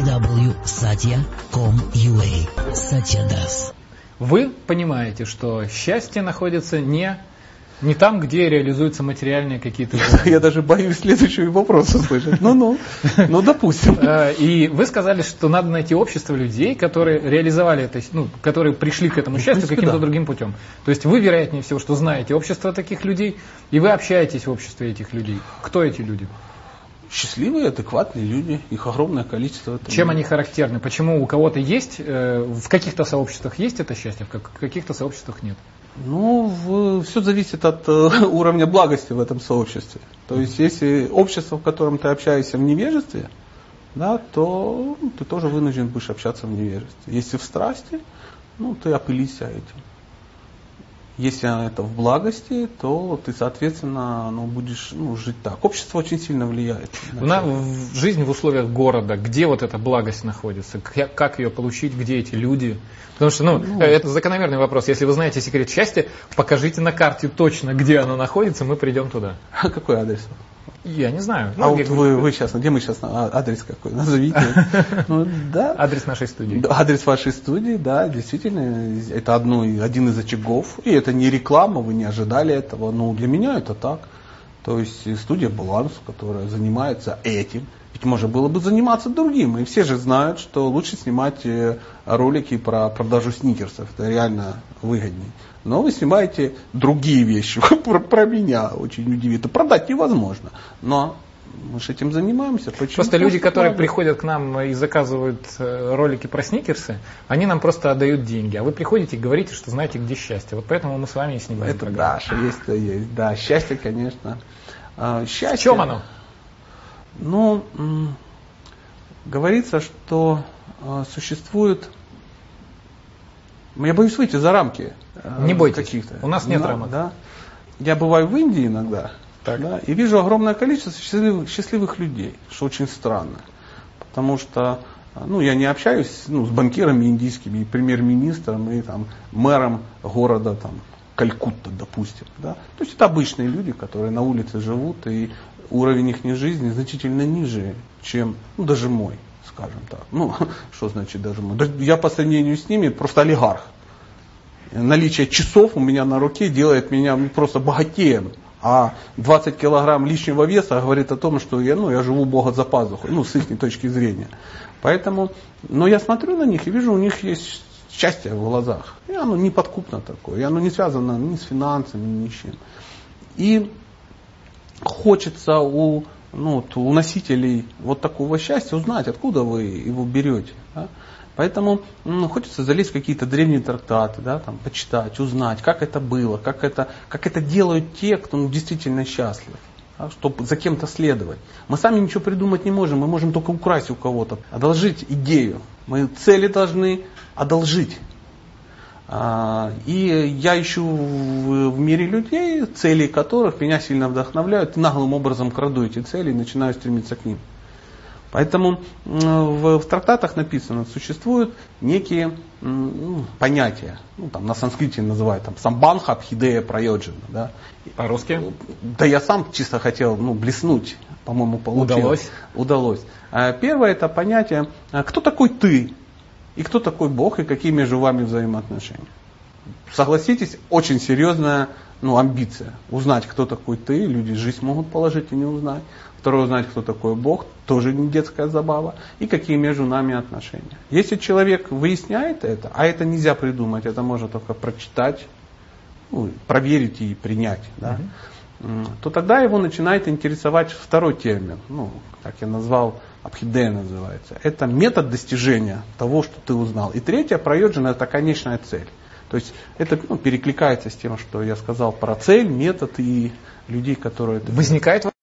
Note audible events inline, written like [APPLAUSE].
www.satya.com.ua Satya Das. Вы понимаете, что счастье находится не не там, где реализуются материальные какие-то Я [LAUGHS] даже боюсь следующий вопрос услышать. Ну-ну, ну допустим. [LAUGHS] Э, и вы сказали, что надо найти общество людей, которые реализовали это, ну, которые пришли к этому счастью каким-то другим путем. То есть вы, вероятнее всего, что знаете общество таких людей, и вы общаетесь в обществе этих людей. Кто эти люди? Счастливые, адекватные люди, их огромное количество. Чем мире. они характерны? Почему у кого-то есть, э, в каких-то сообществах есть это счастье, в каких-то сообществах нет? Ну, в, все зависит от э, [LAUGHS] уровня благости в этом сообществе. То есть, если общество, в котором ты общаешься в невежестве, да, то ты тоже вынужден будешь общаться в невежестве. Если в страсти, ну, ты опылишься этим. Если это в благости, то ты, соответственно, ну, будешь ну, жить так. Общество очень сильно влияет. На, в жизнь в условиях города, где вот эта благость находится, как, как ее получить, где эти люди? Потому что, ну, ну, это закономерный вопрос. Если вы знаете секрет счастья, покажите на карте точно, где оно находится, мы придем туда. А [LAUGHS] какой адрес? Я не знаю. А ну, вот вы, вы сейчас, где мы сейчас, а, адрес какой, назовите. [LAUGHS] Ну, да. Адрес нашей студии. Адрес вашей студии, да, действительно, это одно, один из очагов. И это не реклама, вы не ожидали этого. Но для меня это так. То есть студия «Баланс», которая занимается этим. Ведь можно было бы заниматься другим. И все же знают, что лучше снимать э, ролики про продажу сникерсов. Это реально выгоднее. Но вы снимаете другие вещи. [LAUGHS] про, про меня очень удивит. Продать невозможно. Но мы же этим занимаемся. Почему? Просто люди, которые правда? приходят к нам и заказывают э, ролики про сникерсы, они нам просто отдают деньги. А вы приходите и говорите, что знаете, где счастье. Вот поэтому мы с вами и снимаем Это программу. да, что есть. Да, счастье, конечно. А, счастье, В чем оно? Ну, говорится, что а, существует... Я боюсь выйти за рамки. А, Не бойтесь, каких-то. у нас нет рамок. Да. Я бываю в Индии иногда, так. Да, и вижу огромное количество счастливых, счастливых людей, что очень странно. Потому что ну, я не общаюсь ну, с банкирами индийскими, и премьер-министром, и там, мэром города там, Калькутта, допустим. Да? То есть это обычные люди, которые на улице живут, и уровень их жизни значительно ниже, чем ну, даже мой, скажем так. Ну, [LAUGHS] что значит даже мой? Я по сравнению с ними просто олигарх. Наличие часов у меня на руке делает меня просто богатеем. А 20 килограмм лишнего веса говорит о том, что я, ну, я живу Бога за пазухой, ну, с их точки зрения. Поэтому, но я смотрю на них и вижу, у них есть счастье в глазах. И оно не подкупно такое, и оно не связано ни с финансами, ни с чем. И хочется у, ну, у носителей вот такого счастья узнать, откуда вы его берете. Да? Поэтому ну, хочется залезть в какие-то древние трактаты, да, там, почитать, узнать, как это было, как это, как это делают те, кто ну, действительно счастлив, да, чтобы за кем-то следовать. Мы сами ничего придумать не можем, мы можем только украсть у кого-то, одолжить идею. Мы цели должны одолжить. А, и я ищу в мире людей, цели которых меня сильно вдохновляют, наглым образом краду эти цели и начинаю стремиться к ним. Поэтому в, трактатах написано, существуют некие ну, понятия, ну, там, на санскрите называют там, самбанха, абхидея, прайоджина. Да. По-русски? Да я сам чисто хотел ну, блеснуть, по-моему, получилось. Удалось? Удалось. А первое это понятие, а кто такой ты? И кто такой Бог, и какие между вами взаимоотношения. Согласитесь, очень серьезная ну, амбиция. Узнать, кто такой ты, люди жизнь могут положить и не узнать. Второе, узнать, кто такой Бог, тоже не детская забава. И какие между нами отношения. Если человек выясняет это, а это нельзя придумать, это можно только прочитать, ну, проверить и принять, да, угу. то тогда его начинает интересовать второй термин, ну, как я назвал, Абхидея называется. Это метод достижения того, что ты узнал. И третье, проеджина, это конечная цель. То есть это ну, перекликается с тем, что я сказал про цель, метод и людей, которые... Возникает